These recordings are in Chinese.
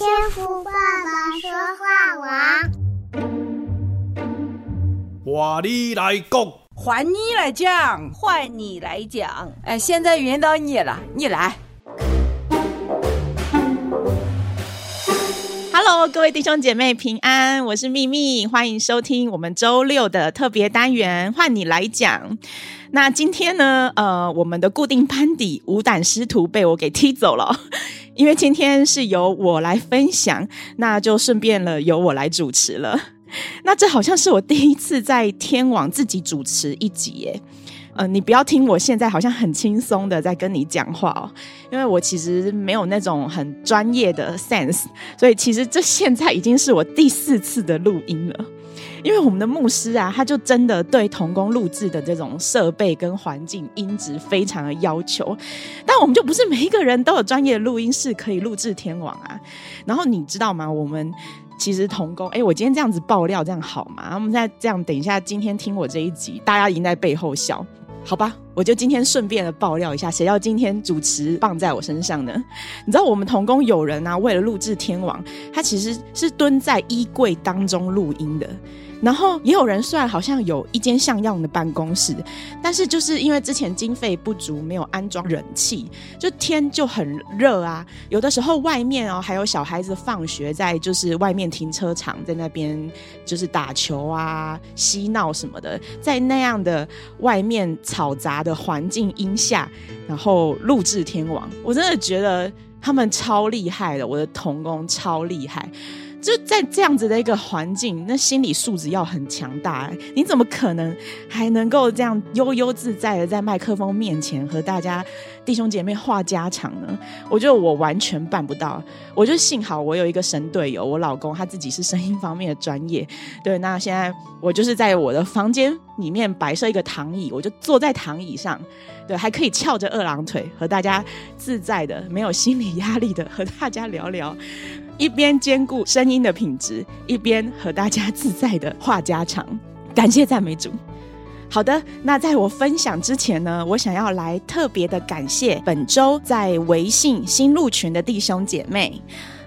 天赋爸爸说话王，换你来讲，换你来讲，换你来讲。哎，现在轮到你了，你来。Hello，各位弟兄姐妹平安，我是秘密，欢迎收听我们周六的特别单元，换你来讲。那今天呢，呃，我们的固定班底五胆师徒被我给踢走了，因为今天是由我来分享，那就顺便了由我来主持了。那这好像是我第一次在天网自己主持一集耶。呃，你不要听我现在好像很轻松的在跟你讲话哦，因为我其实没有那种很专业的 sense，所以其实这现在已经是我第四次的录音了。因为我们的牧师啊，他就真的对童工录制的这种设备跟环境音质非常的要求，但我们就不是每一个人都有专业的录音室可以录制天网啊。然后你知道吗？我们其实童工，哎，我今天这样子爆料这样好吗？我们再这样，等一下今天听我这一集，大家已经在背后笑，好吧？我就今天顺便的爆料一下，谁要今天主持棒在我身上呢？你知道我们童工有人啊，为了录制天网，他其实是蹲在衣柜当中录音的。然后也有人虽然好像有一间像样的办公室，但是就是因为之前经费不足，没有安装冷气，就天就很热啊。有的时候外面哦还有小孩子放学在就是外面停车场在那边就是打球啊、嬉闹什么的，在那样的外面嘈杂的环境音下，然后录制天网，我真的觉得他们超厉害的，我的同工超厉害。就在这样子的一个环境，那心理素质要很强大欸。你怎么可能还能够这样悠悠自在的在麦克风面前和大家弟兄姐妹话家常呢？我觉得我完全办不到。我就幸好我有一个神队友，我老公他自己是声音方面的专业。对，那现在我就是在我的房间里面摆设一个躺椅，我就坐在躺椅上，对，还可以翘着二郎腿和大家自在的、没有心理压力的和大家聊聊。一边兼顾声音的品质，一边和大家自在的话家常。感谢赞美主。好的，那在我分享之前呢，我想要来特别的感谢本周在微信新入群的弟兄姐妹，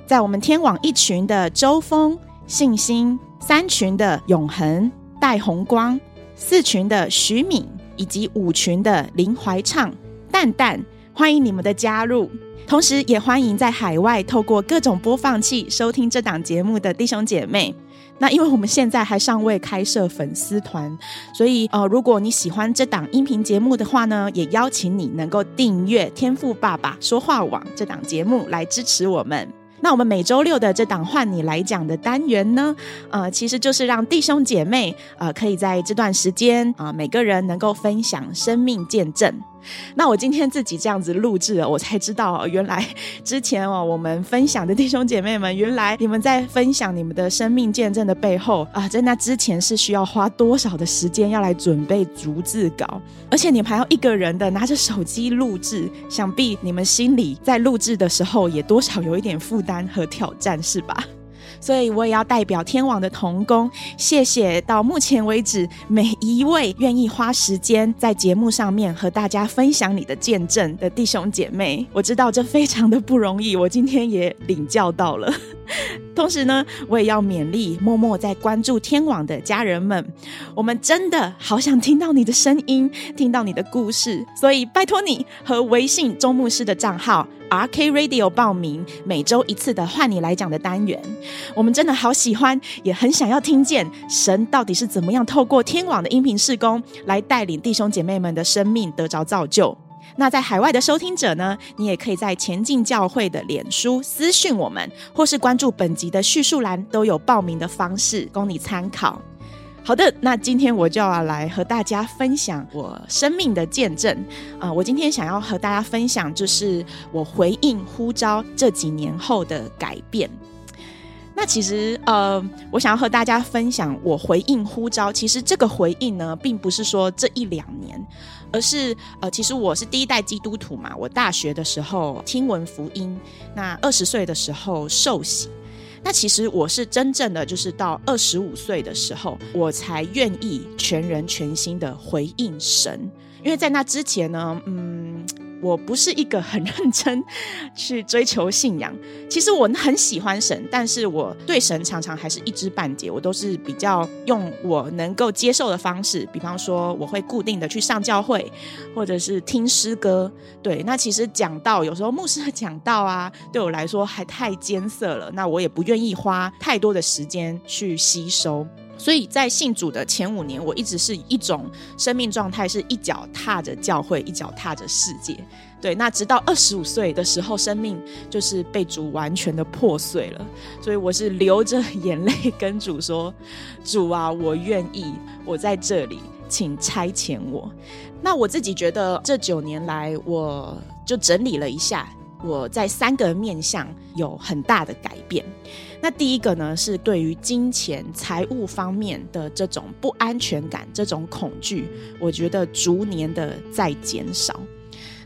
在我们天网一群的周峰、信心，三群的永恒、戴红光，四群的徐敏，以及五群的林怀畅、蛋蛋，欢迎你们的加入。同时，也欢迎在海外透过各种播放器收听这档节目的弟兄姐妹。那因为我们现在还尚未开设粉丝团，所以呃，如果你喜欢这档音频节目的话呢，也邀请你能够订阅天赋爸爸说话网这档节目来支持我们。那我们每周六的这档换你来讲的单元呢，呃，其实就是让弟兄姐妹呃，可以在这段时间啊，每个人能够分享生命见证。那我今天自己这样子录制了，我才知道，原来之前哦，我们分享的弟兄姐妹们，原来你们在分享你们的生命见证的背后啊，在那之前是需要花多少的时间要来准备逐字稿，而且你们还要一个人的拿着手机录制，想必你们心里在录制的时候也多少有一点负担和挑战，是吧？所以我也要代表天网的同工，谢谢到目前为止每一位愿意花时间在节目上面和大家分享你的见证的弟兄姐妹。我知道这非常的不容易，我今天也领教到了。同时呢，我也要勉励默默在关注天网的家人们，我们真的好想听到你的声音，听到你的故事，所以拜托你和微信周牧师的账号 RK Radio 报名每周一次的换你来讲的单元。我们真的好喜欢，也很想要听见神到底是怎么样透过天网的音频事工来带领弟兄姐妹们的生命得着造就。那在海外的收听者呢，你也可以在前进教会的脸书私讯我们，或是关注本集的叙述栏，都有报名的方式供你参考。好的，那今天我就要来和大家分享我生命的见证啊、我今天想要和大家分享，就是我回应呼召这几年后的改变。那其实，呃，我想要和大家分享我回应呼召。其实这个回应呢，并不是说这一两年，而是呃，其实我是第一代基督徒嘛。我大学的时候听闻福音，那二十岁的时候受洗。那其实我是真正的，就是到二十五岁的时候，我才愿意全人全心的回应神。因为在那之前呢，嗯。我不是一个很认真去追求信仰。其实我很喜欢神，但是我对神常常还是一知半解。我都是比较用我能够接受的方式，比方说我会固定的去上教会，或者是听诗歌。对，那其实讲道有时候牧师的讲道啊，对我来说还太艰涩了，那我也不愿意花太多的时间去吸收。所以在信主的前五年，我一直是一种生命状态，是一脚踏着教会，一脚踏着世界。对，那直到二十五岁的时候，生命就是被主完全的破碎了。所以我是流着眼泪跟主说：“主啊，我愿意，我在这里，请差遣我。”那我自己觉得这九年来，我就整理了一下，我在三个面向有很大的改变。那第一个呢，是对于金钱财务方面的这种不安全感、这种恐惧，我觉得逐年的在减少。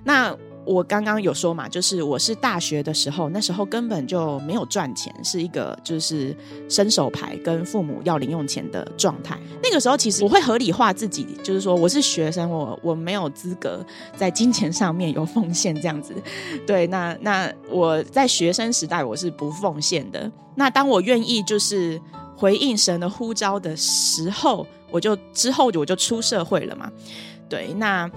那我刚刚有说嘛，就是我是大学的时候，那时候根本就没有赚钱，是一个就是伸手牌，跟父母要零用钱的状态。那个时候其实我会合理化自己，就是说我是学生，我我没有资格在金钱上面有奉献这样子。对，那那我在学生时代我是不奉献的。那当我愿意就是回应神的呼召的时候，我就之后我就出社会了嘛。对，那。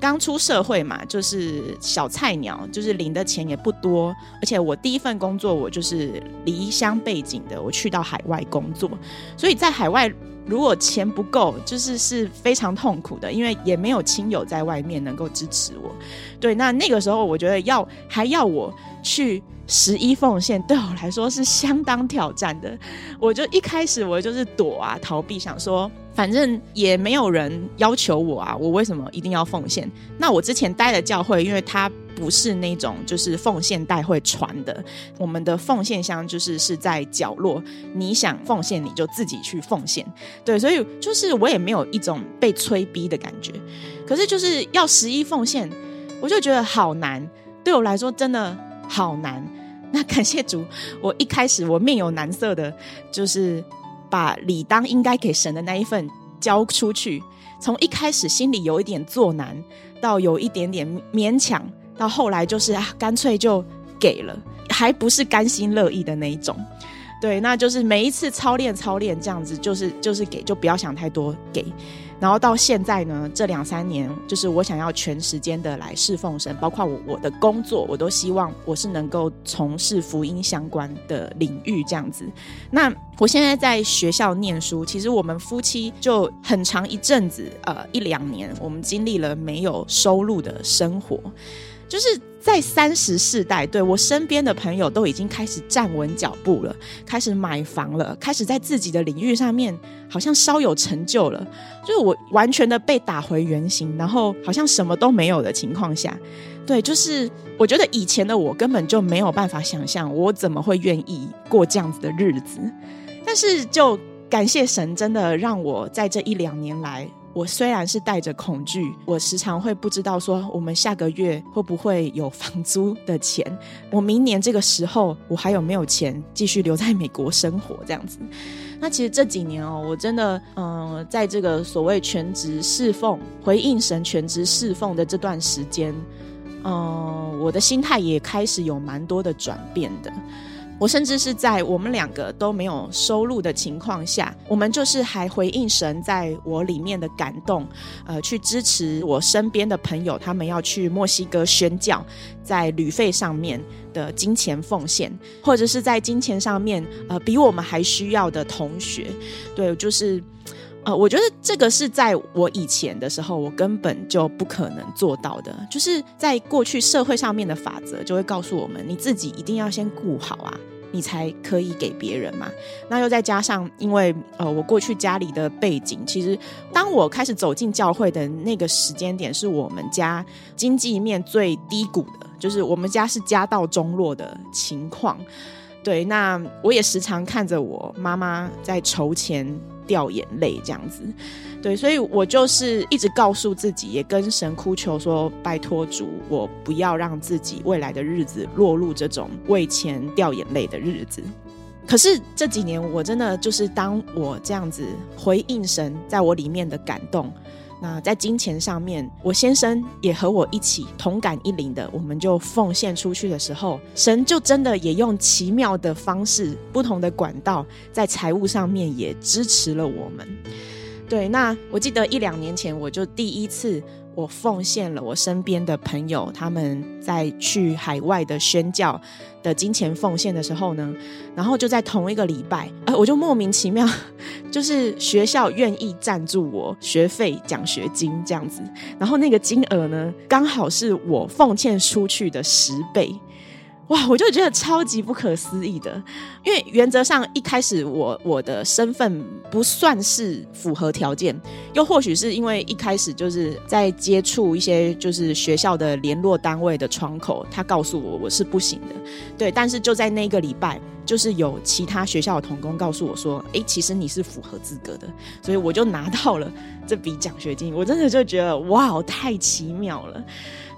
刚出社会嘛，就是小菜鸟，就是领的钱也不多，而且我第一份工作我就是离乡背井的，我去到海外工作，所以在海外如果钱不够，就是是非常痛苦的，因为也没有亲友在外面能够支持我。对，那那个时候我觉得要还要我去十一奉献，对我来说是相当挑战的。我就一开始我就是躲啊逃避，想说。反正也没有人要求我啊，我为什么一定要奉献？那我之前待的教会，因为它不是那种就是奉献带会传的，我们的奉献箱就是是在角落，你想奉献你就自己去奉献。对，所以就是我也没有一种被催逼的感觉。可是就是要十一奉献，我就觉得好难，对我来说真的好难。那感谢主，我一开始我面有难色的，就是。把理当应该给神的那一份交出去，从一开始心里有一点作难，到有一点点勉强，到后来就是啊，干脆就给了，还不是甘心乐意的那一种。对，那就是每一次操练操练这样子，就是就是给，就不要想太多给。然后到现在呢，这两三年，就是我想要全时间的来侍奉神，包括我我的工作，我都希望我是能够从事福音相关的领域这样子。那我现在在学校念书，其实我们夫妻就很长一阵子，呃，一两年，我们经历了没有收入的生活，就是。在三十世代，对，我身边的朋友都已经开始站稳脚步了，开始买房了，开始在自己的领域上面好像稍有成就了。就是我完全的被打回原形，然后好像什么都没有的情况下，对，就是我觉得以前的我根本就没有办法想象，我怎么会愿意过这样子的日子。但是就感谢神，真的让我在这一两年来。我虽然是带着恐惧，我时常会不知道说我们下个月会不会有房租的钱，我明年这个时候我还有没有钱继续留在美国生活这样子。那其实这几年哦，我真的嗯、在这个所谓全职侍奉、回应神全职侍奉的这段时间，嗯、我的心态也开始有蛮多的转变的。我甚至是在我们两个都没有收入的情况下，我们就是还回应神在我里面的感动，呃，去支持我身边的朋友，他们要去墨西哥宣教，在旅费上面的金钱奉献，或者是在金钱上面，呃，比我们还需要的同学，对，就是。呃，我觉得这个是在我以前的时候，我根本就不可能做到的。就是在过去社会上面的法则，就会告诉我们，你自己一定要先顾好啊，你才可以给别人嘛。那又再加上，因为呃，我过去家里的背景，其实当我开始走进教会的那个时间点，是我们家经济面最低谷的，就是我们家是家道中落的情况。对，那我也时常看着我妈妈在筹钱。掉眼泪这样子，对，所以我就是一直告诉自己，也跟神哭求说：拜托主，我不要让自己未来的日子落入这种为钱掉眼泪的日子。可是这几年，我真的就是当我这样子回应神在我里面的感动，那在金钱上面，我先生也和我一起同感一灵的，我们就奉献出去的时候，神就真的也用奇妙的方式、不同的管道，在财务上面也支持了我们。对，那我记得一两年前，我就第一次。我奉献了我身边的朋友，他们在去海外的宣教的金钱奉献的时候呢，然后就在同一个礼拜，呃，我就莫名其妙，就是学校愿意赞助我学费、奖学金这样子，然后那个金额呢，刚好是我奉献出去的十倍。哇，我就觉得超级不可思议的，因为原则上一开始我我的身份不算是符合条件，又或许是因为一开始就是在接触一些就是学校的联络单位的窗口，他告诉我我是不行的，对，但是就在那个礼拜，就是有其他学校的同工告诉我说，诶，其实你是符合资格的，所以我就拿到了这笔奖学金，我真的就觉得哇，太奇妙了。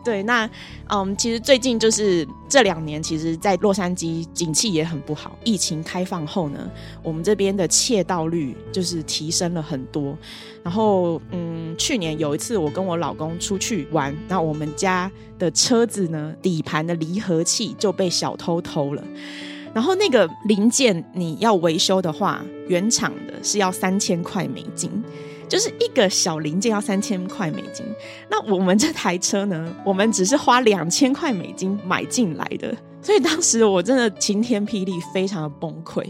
对，那嗯，其实最近就是这两年，其实，在洛杉矶景气也很不好。疫情开放后呢，我们这边的窃盗率就是提升了很多。然后，嗯，去年有一次我跟我老公出去玩，那我们家的车子呢，底盘的离合器就被小偷偷了。然后那个零件你要维修的话，原厂的是要三千块美金。就是一个小零件要三千块美金，那我们这台车呢，我们只是花两千块美金买进来的，所以当时我真的晴天霹雳，非常的崩溃。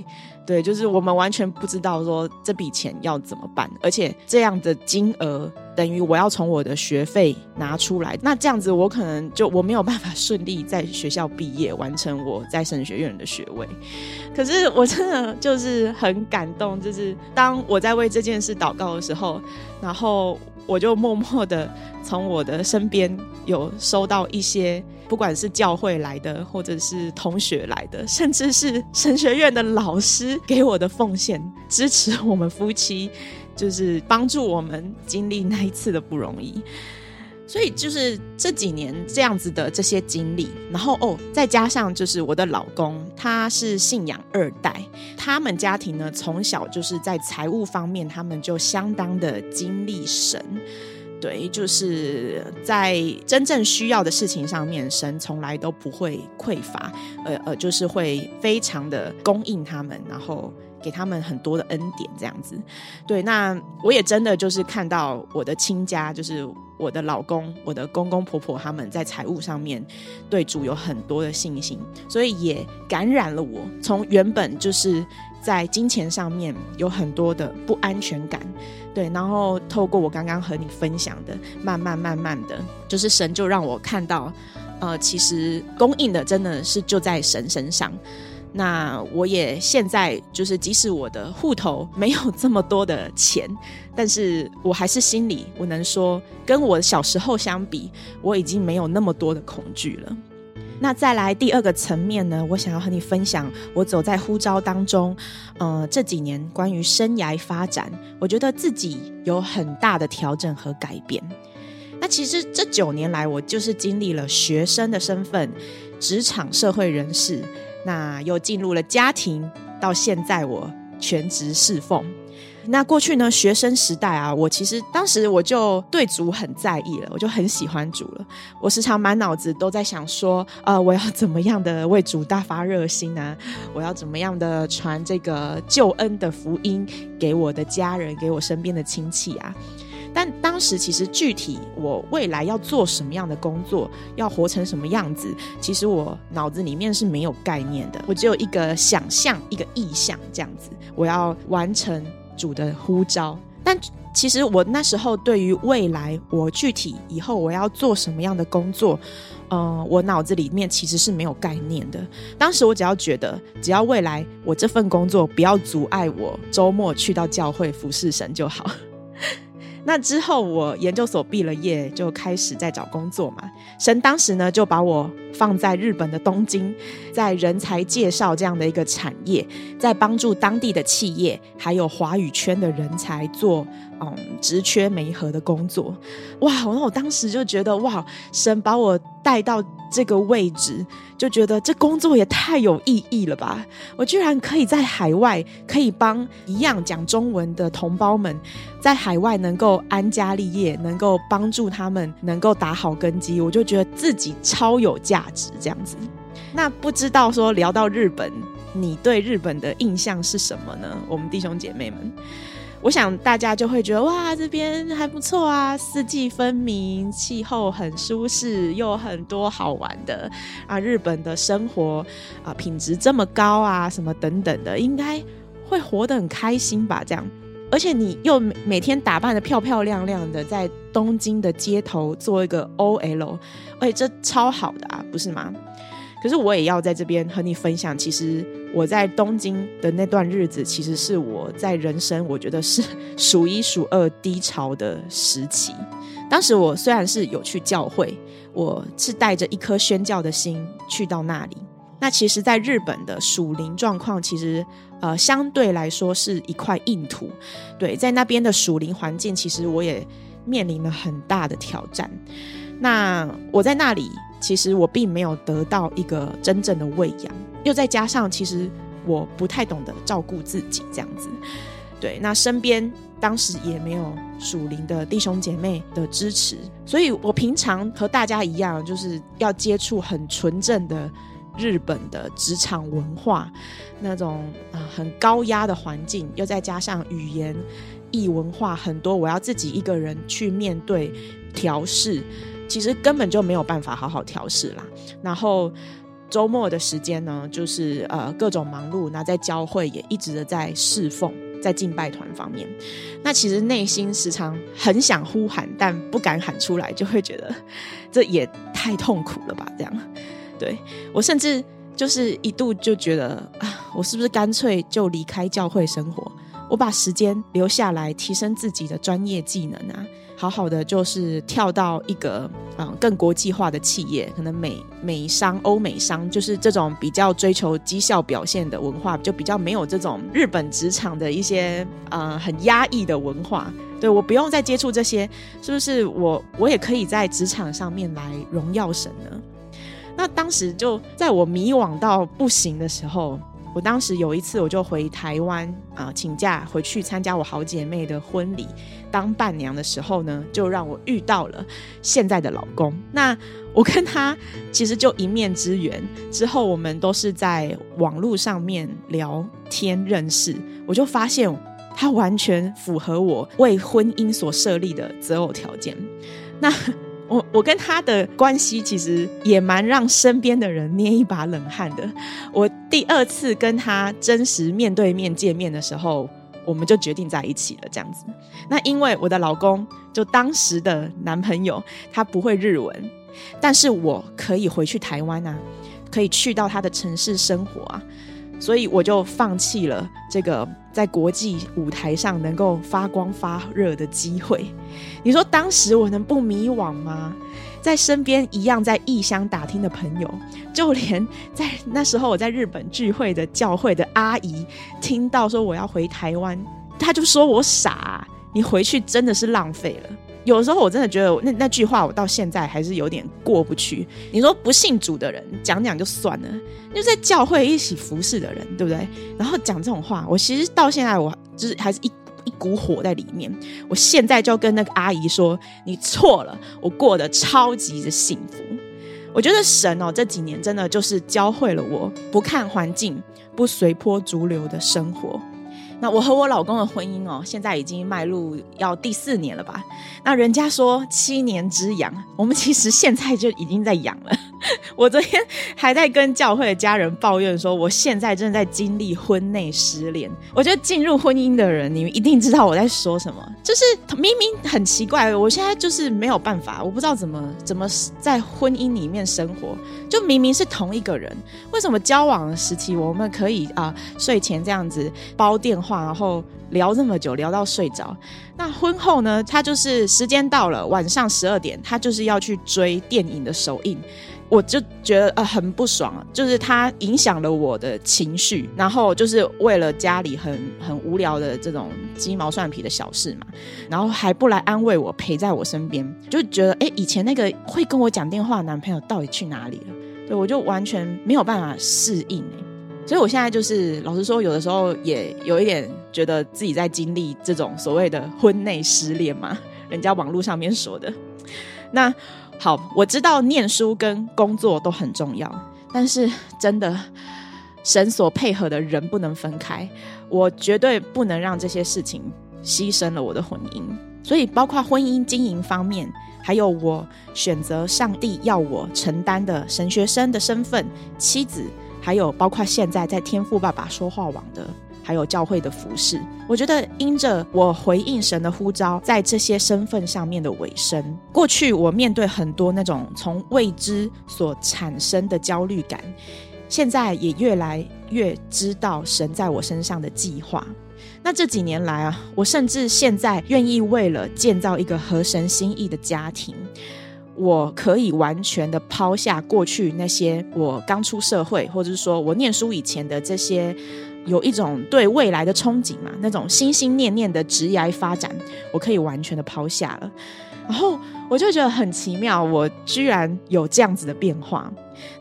对，就是我们完全不知道说这笔钱要怎么办，而且这样的金额等于我要从我的学费拿出来，那这样子我可能就我没有办法顺利在学校毕业，完成我在神学院的学位。可是我真的就是很感动，就是当我在为这件事祷告的时候，然后我就默默的从我的身边有收到一些。不管是教会来的，或者是同学来的，甚至是神学院的老师给我的奉献，支持我们夫妻，就是帮助我们经历那一次的不容易。所以就是这几年这样子的这些经历，然后哦，再加上就是我的老公，他是信仰二代，他们家庭呢，从小就是在财务方面，他们就相当的经历神。对，就是在真正需要的事情上面，神从来都不会匮乏，呃呃，就是会非常的供应他们，然后给他们很多的恩典，这样子。对，那我也真的就是看到我的亲家，就是我的老公、我的公公婆婆，他们在财务上面对主有很多的信心，所以也感染了我，从原本就是在金钱上面有很多的不安全感。对，然后透过我刚刚和你分享的，慢慢慢慢的，就是神就让我看到，呃，其实供应的真的是就在神身上。那我也现在就是，即使我的户头没有这么多的钱，但是我还是心里我能说，跟我小时候相比，我已经没有那么多的恐惧了。那再来第二个层面呢，我想要和你分享，我走在呼召当中，呃，这几年关于生涯发展，我觉得自己有很大的调整和改变。那其实这九年来，我就是经历了学生的身份、职场社会人士，那又进入了家庭，到现在我全职侍奉。那过去呢，学生时代啊，我其实当时我就对主很在意了，我就很喜欢主了。我时常满脑子都在想说，呃，我要怎么样的为主大发热心呢？我要怎么样的传这个救恩的福音给我的家人，给我身边的亲戚啊？但当时其实具体我未来要做什么样的工作，要活成什么样子，其实我脑子里面是没有概念的。我只有一个想象，一个意向这样子，我要完成。主的呼召，但其实我那时候对于未来，我具体以后我要做什么样的工作，呃，我脑子里面其实是没有概念的。当时我只要觉得，只要未来我这份工作不要阻碍我周末去到教会服侍神就好。那之后，我研究所毕了业，就开始在找工作嘛。神当时呢，就把我放在日本的东京，在人才介绍这样的一个产业，在帮助当地的企业还有华语圈的人才做嗯职缺媒合的工作。哇！那我当时就觉得哇，神把我带到这个位置，就觉得这工作也太有意义了吧！我居然可以在海外，可以帮一样讲中文的同胞们在海外能够。安家立业，能够帮助他们能够打好根基，我就觉得自己超有价值这样子。那不知道说聊到日本，你对日本的印象是什么呢？我们弟兄姐妹们。我想大家就会觉得哇，这边还不错啊，四季分明，气候很舒适，又很多好玩的啊。日本的生活啊，品质这么高啊，什么等等的，应该会活得很开心吧？这样，而且你又每每天打扮的漂漂亮亮的，在东京的街头做一个 OL，哎，这超好的啊，不是吗？可是我也要在这边和你分享，其实我在东京的那段日子，其实是我在人生我觉得是数一数二低潮的时期。当时我虽然是有去教会，我是带着一颗宣教的心去到那里。那其实，在日本的属灵状况，其实呃相对来说是一块硬土。对，在那边的属灵环境，其实我也面临了很大的挑战。那我在那里。其实我并没有得到一个真正的喂养，又再加上其实我不太懂得照顾自己这样子，对，那身边当时也没有属灵的弟兄姐妹的支持，所以我平常和大家一样，就是要接触很纯正的日本的职场文化，那种啊、很高压的环境，又再加上语言异文化很多，我要自己一个人去面对调试。其实根本就没有办法好好调试啦。然后周末的时间呢，就是呃各种忙碌。那在教会也一直的在侍奉，在敬拜团方面。那其实内心时常很想呼喊，但不敢喊出来，就会觉得这也太痛苦了吧？这样，对，我甚至就是一度就觉得啊，我是不是干脆就离开教会生活？我把时间留下来提升自己的专业技能啊。好好的，就是跳到一个嗯更国际化的企业，可能美美商、欧美商，就是这种比较追求绩效表现的文化，就比较没有这种日本职场的一些呃很压抑的文化。对，我不用再接触这些，是不是我我也可以在职场上面来荣耀神呢？那当时就在我迷惘到不行的时候。我当时有一次，我就回台湾啊、呃，请假回去参加我好姐妹的婚礼，当伴娘的时候呢，就让我遇到了现在的老公。那我跟他其实就一面之缘，之后我们都是在网络上面聊天认识，我就发现他完全符合我为婚姻所设立的择偶条件。那。我我跟他的关系其实也蛮让身边的人捏一把冷汗的。我第二次跟他真实面对面见面的时候，我们就决定在一起了，这样子。那因为我的老公就当时的男朋友他不会日文，但是我可以回去台湾啊，可以去到他的城市生活啊。所以我就放弃了这个在国际舞台上能够发光发热的机会。你说当时我能不迷惘吗？在身边一样在异乡打听的朋友，就连在那时候我在日本聚会的教会的阿姨，听到说我要回台湾，她就说我傻，你回去真的是浪费了。有时候我真的觉得那那句话我到现在还是有点过不去。你说不信主的人讲讲就算了，就在教会一起服侍的人，对不对？然后讲这种话，我其实到现在我就是还是一一股火在里面。我现在就跟那个阿姨说，你错了，我过得超级的幸福。我觉得神哦，这几年真的就是教会了我不看环境、不随波逐流的生活。那我和我老公的婚姻哦，现在已经迈入要第四年了吧？那人家说七年之痒，我们其实现在就已经在痒了。我昨天还在跟教会的家人抱怨说，我现在正在经历婚内失恋。我觉得进入婚姻的人，你们一定知道我在说什么。就是明明很奇怪，我现在就是没有办法，我不知道怎么怎么在婚姻里面生活。就明明是同一个人，为什么交往的时期我们可以啊、睡前这样子煲电话？然后聊这么久，聊到睡着。那婚后呢？他就是时间到了，晚上十二点，他就是要去追电影的首映。我就觉得呃很不爽，就是他影响了我的情绪。然后就是为了家里很很无聊的这种鸡毛蒜皮的小事嘛，然后还不来安慰我，陪在我身边，就觉得哎，以前那个会跟我讲电话的男朋友到底去哪里了？对，我就完全没有办法适应。所以我现在就是老实说，有的时候也有一点觉得自己在经历这种所谓的婚内失恋嘛，人家网络上面说的。那好，我知道念书跟工作都很重要，但是真的神所配合的人不能分开，我绝对不能让这些事情牺牲了我的婚姻。所以，包括婚姻经营方面，还有我选择上帝要我承担的神学生的身份、妻子。还有包括现在在天赋爸爸说话网的，还有教会的服饰，我觉得因着我回应神的呼召，在这些身份上面的委身，过去我面对很多那种从未知所产生的焦虑感，现在也越来越知道神在我身上的计划。那这几年来啊，我甚至现在愿意为了建造一个合神心意的家庭。我可以完全的抛下过去那些我刚出社会，或者是说我念书以前的这些，有一种对未来的憧憬嘛，那种心心念念的职业发展，我可以完全的抛下了。然后我就觉得很奇妙，我居然有这样子的变化。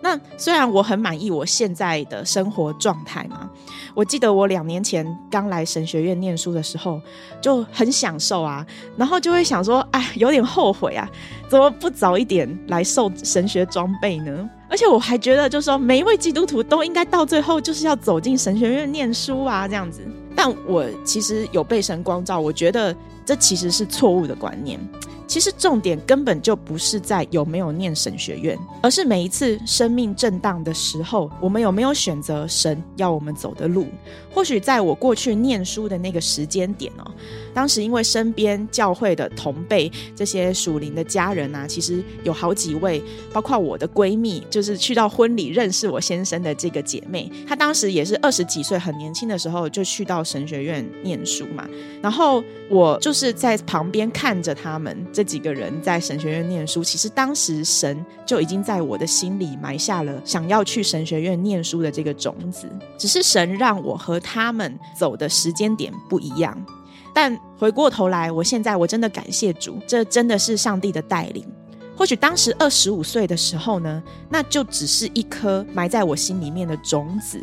那虽然我很满意我现在的生活状态嘛，我记得我两年前刚来神学院念书的时候就很享受啊，然后就会想说，哎，有点后悔啊，怎么不早一点来受神学装备呢？而且我还觉得，就是说每一位基督徒都应该到最后就是要走进神学院念书啊，这样子。但我其实有被神光照，我觉得这其实是错误的观念。其实重点根本就不是在有没有念神学院，而是每一次生命震荡的时候，我们有没有选择神要我们走的路。或许在我过去念书的那个时间点哦，当时因为身边教会的同辈这些属灵的家人啊，其实有好几位，包括我的闺蜜，就是去到婚礼认识我先生的这个姐妹，她当时也是二十几岁，很年轻的时候就去到神学院念书嘛。然后我就是在旁边看着他们。这几个人在神学院念书，其实当时神就已经在我的心里埋下了想要去神学院念书的这个种子，只是神让我和他们走的时间点不一样。但回过头来，我现在我真的感谢主，这真的是上帝的带领。或许当时二十五岁的时候呢，那就只是一颗埋在我心里面的种子。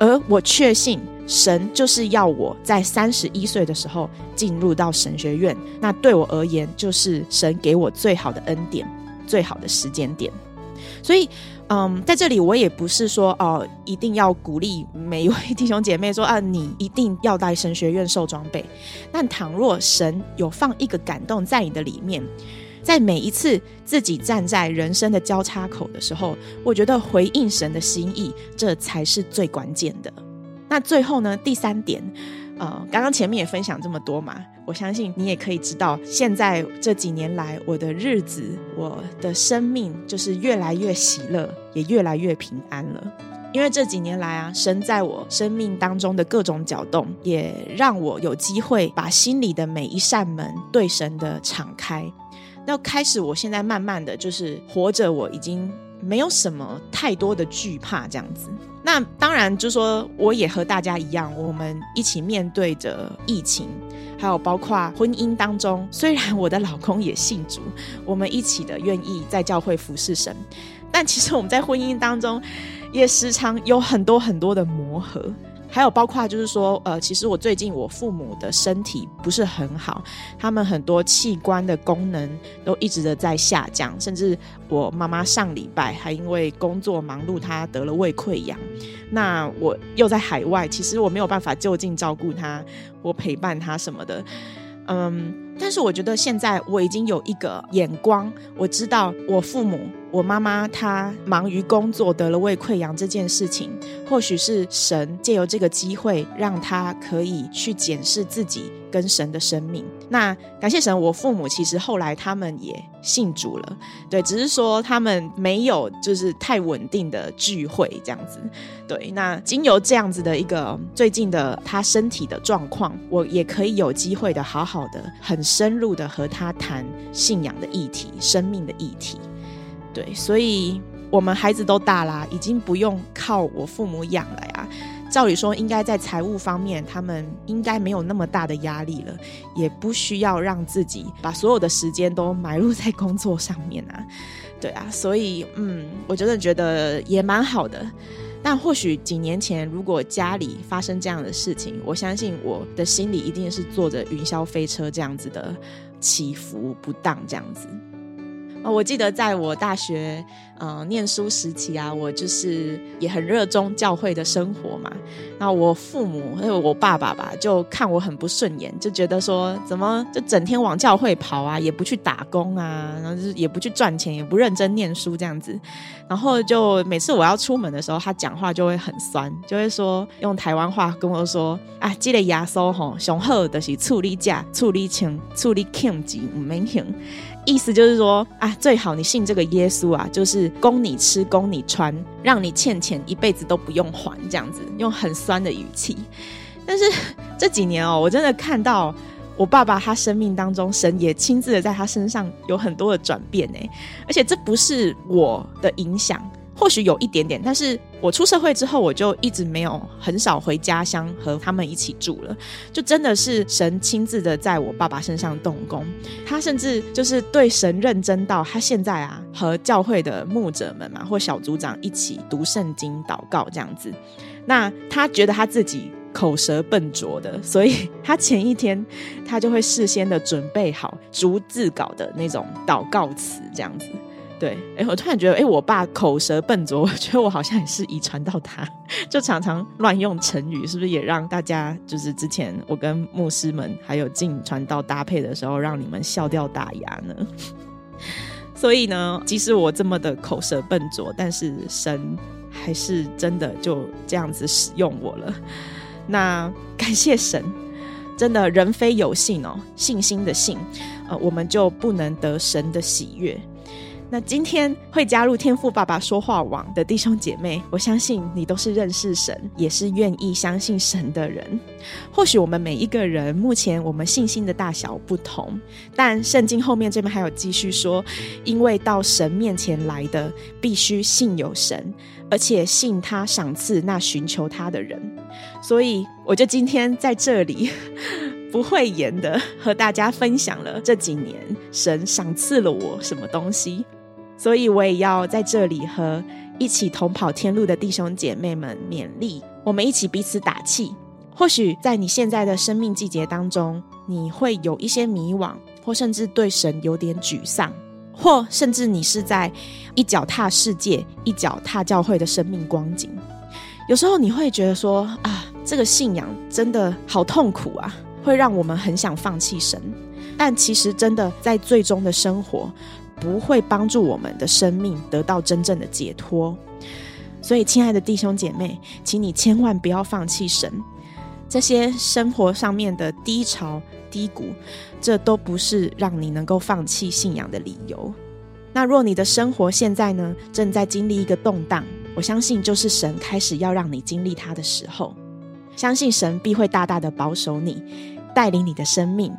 而我确信，神就是要我在三十一岁的时候进入到神学院。那对我而言，就是神给我最好的恩典，最好的时间点。所以，嗯，在这里我也不是说哦，一定要鼓励每一位弟兄姐妹说啊，你一定要在神学院受装备。但倘若神有放一个感动在你的里面。在每一次自己站在人生的交叉口的时候，我觉得回应神的心意，这才是最关键的。那最后呢，第三点，呃，刚刚前面也分享这么多嘛，我相信你也可以知道，现在这几年来，我的日子，我的生命就是越来越喜乐，也越来越平安了。因为这几年来啊，神在我生命当中的各种搅动，也让我有机会把心里的每一扇门对神的敞开。要开始，我现在慢慢的就是活着，我已经没有什么太多的惧怕这样子。那当然，就说我也和大家一样，我们一起面对着疫情，还有包括婚姻当中，虽然我的老公也信主，我们一起的愿意在教会服侍神，但其实我们在婚姻当中也时常有很多很多的磨合。还有包括就是说，呃，其实我最近我父母的身体不是很好，他们很多器官的功能都一直的在下降，甚至我妈妈上礼拜还因为工作忙碌，她得了胃溃疡。那我又在海外，其实我没有办法就近照顾她，我陪伴她什么的，嗯。但是我觉得现在我已经有一个眼光，我知道我父母、我妈妈她忙于工作得了胃溃疡这件事情，或许是神借由这个机会让她可以去检视自己跟神的生命。那感谢神，我父母其实后来他们也信主了，对，只是说他们没有就是太稳定的聚会这样子。对，那经由这样子的一个最近的他身体的状况，我也可以有机会的好好的很。深入的和他谈信仰的议题、生命的议题，对，所以我们孩子都大啦，已经不用靠我父母养了呀。照理说，应该在财务方面，他们应该没有那么大的压力了，也不需要让自己把所有的时间都埋入在工作上面啊。对啊，所以嗯，我真的觉得也蛮好的。但或许几年前，如果家里发生这样的事情，我相信我的心里一定是坐着云霄飞车这样子的起伏不当这样子。哦，我记得在我大学嗯念书时期啊，我就是也很热衷教会的生活嘛。那我父母还有我爸爸吧，就看我很不顺眼，就觉得说怎么就整天往教会跑啊，也不去打工啊，然后就是也不去赚钱，也不认真念书这样子。然后就每次我要出门的时候，他讲话就会很酸，就会说用台湾话跟我说啊，这个亚苏吼雄厚的是处理价、处理钱、处理庆级唔免行。意思就是说啊，最好你信这个耶稣啊，就是供你吃，供你穿，让你欠钱一辈子都不用还，这样子用很酸的语气。但是 这几年哦，我真的看到我爸爸他生命当中，神也亲自的在他身上有很多的转变呢，而且这不是我的影响。或许有一点点，但是我出社会之后，我就一直没有很少回家乡和他们一起住了。就真的是神亲自的在我爸爸身上动工，他甚至就是对神认真到他现在啊，和教会的牧者们嘛或小组长一起读圣经、祷告这样子。那他觉得他自己口舌笨拙的，所以 他前一天他就会事先的准备好逐字稿的那种祷告词这样子。对，哎，我突然觉得，哎，我爸口舌笨拙，我觉得我好像也是遗传到他，就常常乱用成语，是不是也让大家就是之前我跟牧师们还有进传道搭配的时候，让你们笑掉大牙呢？所以呢，即使我这么的口舌笨拙，但是神还是真的就这样子使用我了。那感谢神，真的人非有信哦，信心的信，呃，我们就不能得神的喜悦。那今天会加入天赋爸爸说话网的弟兄姐妹，我相信你都是认识神，也是愿意相信神的人。或许我们每一个人目前我们信心的大小不同，但圣经后面这边还有继续说，因为到神面前来的必须信有神，而且信他赏赐那寻求他的人。所以我就今天在这里 不讳言的和大家分享了这几年神赏赐了我什么东西。所以我也要在这里和一起同跑天路的弟兄姐妹们勉励，我们一起彼此打气。或许在你现在的生命季节当中，你会有一些迷惘，或甚至对神有点沮丧，或甚至你是在一脚踏世界、一脚踏教会的生命光景。有时候你会觉得说啊，这个信仰真的好痛苦啊，会让我们很想放弃神。但其实真的在最终的生活，不会帮助我们的生命得到真正的解脱，所以，亲爱的弟兄姐妹，请你千万不要放弃神。这些生活上面的低潮、低谷，这都不是让你能够放弃信仰的理由。那若你的生活现在呢，正在经历一个动荡，我相信就是神开始要让你经历它的时候。相信神必会大大的保守你，带领你的生命。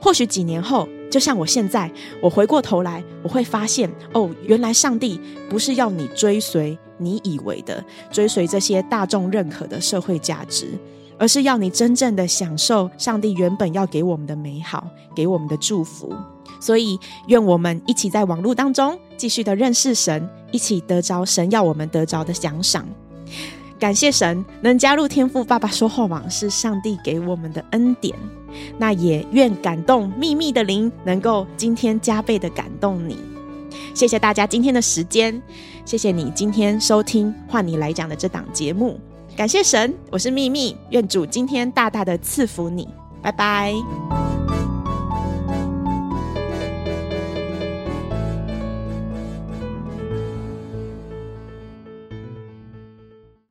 或许几年后，就像我现在，我回过头来，我会发现，哦，原来上帝不是要你追随你以为的，追随这些大众认可的社会价值，而是要你真正的享受上帝原本要给我们的美好，给我们的祝福。所以，愿我们一起在网络当中继续的认识神，一起得着神要我们得着的奖赏。感谢神能加入天赋爸爸说话网，是上帝给我们的恩典。那也愿感动秘密的灵能够今天加倍的感动你。谢谢大家今天的时间，谢谢你今天收听换你来讲的这档节目。感谢神，我是秘密，愿主今天大大的赐福你。拜拜。